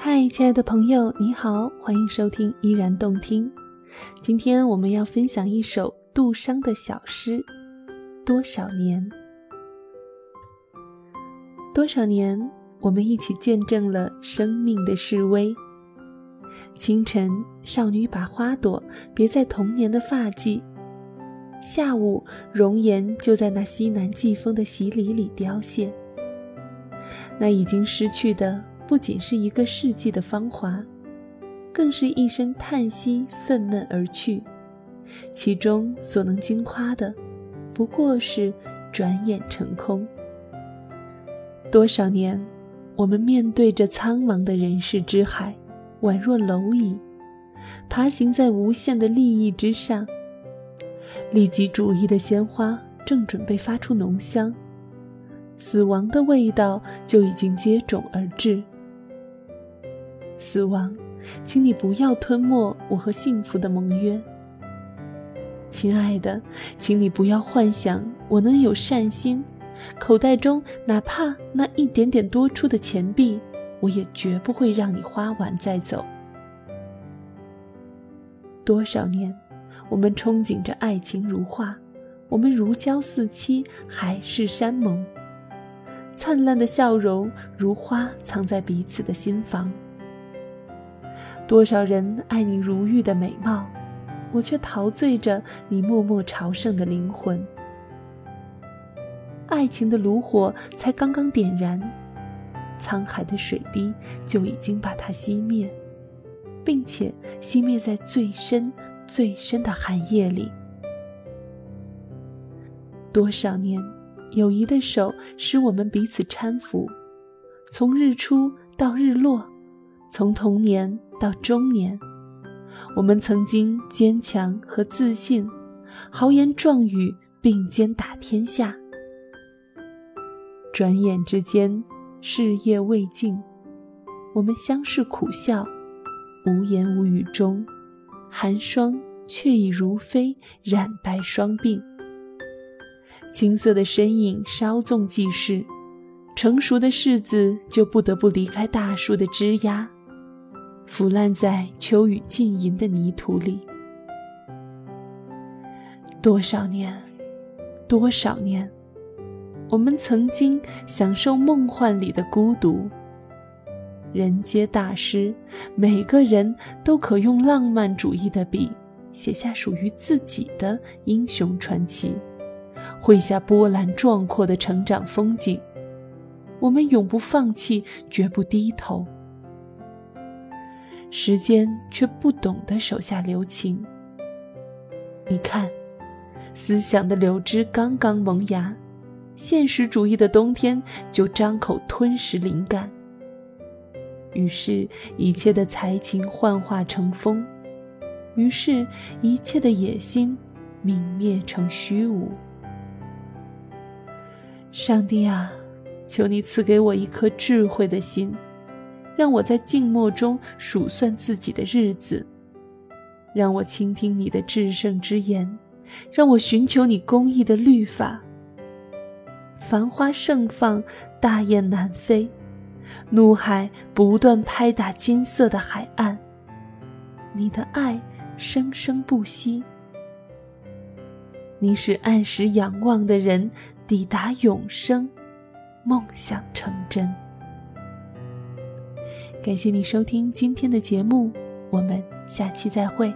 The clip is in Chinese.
嗨，亲爱的朋友，你好，欢迎收听依然动听。今天我们要分享一首杜商的小诗《多少年》。多少年，我们一起见证了生命的示威。清晨，少女把花朵别在童年的发髻；下午，容颜就在那西南季风的洗礼里凋谢。那已经失去的。不仅是一个世纪的芳华，更是一声叹息愤懑而去，其中所能惊夸的，不过是转眼成空。多少年，我们面对着苍茫的人世之海，宛若蝼蚁，爬行在无限的利益之上。利己主义的鲜花正准备发出浓香，死亡的味道就已经接踵而至。死亡，请你不要吞没我和幸福的盟约。亲爱的，请你不要幻想我能有善心，口袋中哪怕那一点点多出的钱币，我也绝不会让你花完再走。多少年，我们憧憬着爱情如画，我们如胶似漆，海誓山盟，灿烂的笑容如花藏在彼此的心房。多少人爱你如玉的美貌，我却陶醉着你默默朝圣的灵魂。爱情的炉火才刚刚点燃，沧海的水滴就已经把它熄灭，并且熄灭在最深最深的寒夜里。多少年，友谊的手使我们彼此搀扶，从日出到日落，从童年。到中年，我们曾经坚强和自信，豪言壮语并肩打天下。转眼之间，事业未尽，我们相视苦笑，无言无语中，寒霜却已如飞染白双鬓。青涩的身影稍纵即逝，成熟的柿子就不得不离开大树的枝桠。腐烂在秋雨浸淫的泥土里。多少年，多少年，我们曾经享受梦幻里的孤独。人皆大师，每个人都可用浪漫主义的笔写下属于自己的英雄传奇，绘下波澜壮阔的成长风景。我们永不放弃，绝不低头。时间却不懂得手下留情。你看，思想的柳枝刚刚萌芽，现实主义的冬天就张口吞噬灵感。于是，一切的才情幻化成风；于是，一切的野心泯灭成虚无。上帝啊，求你赐给我一颗智慧的心。让我在静默中数算自己的日子，让我倾听你的至圣之言，让我寻求你公义的律法。繁花盛放，大雁南飞，怒海不断拍打金色的海岸，你的爱生生不息。你使按时仰望的人抵达永生，梦想成真。感谢你收听今天的节目，我们下期再会。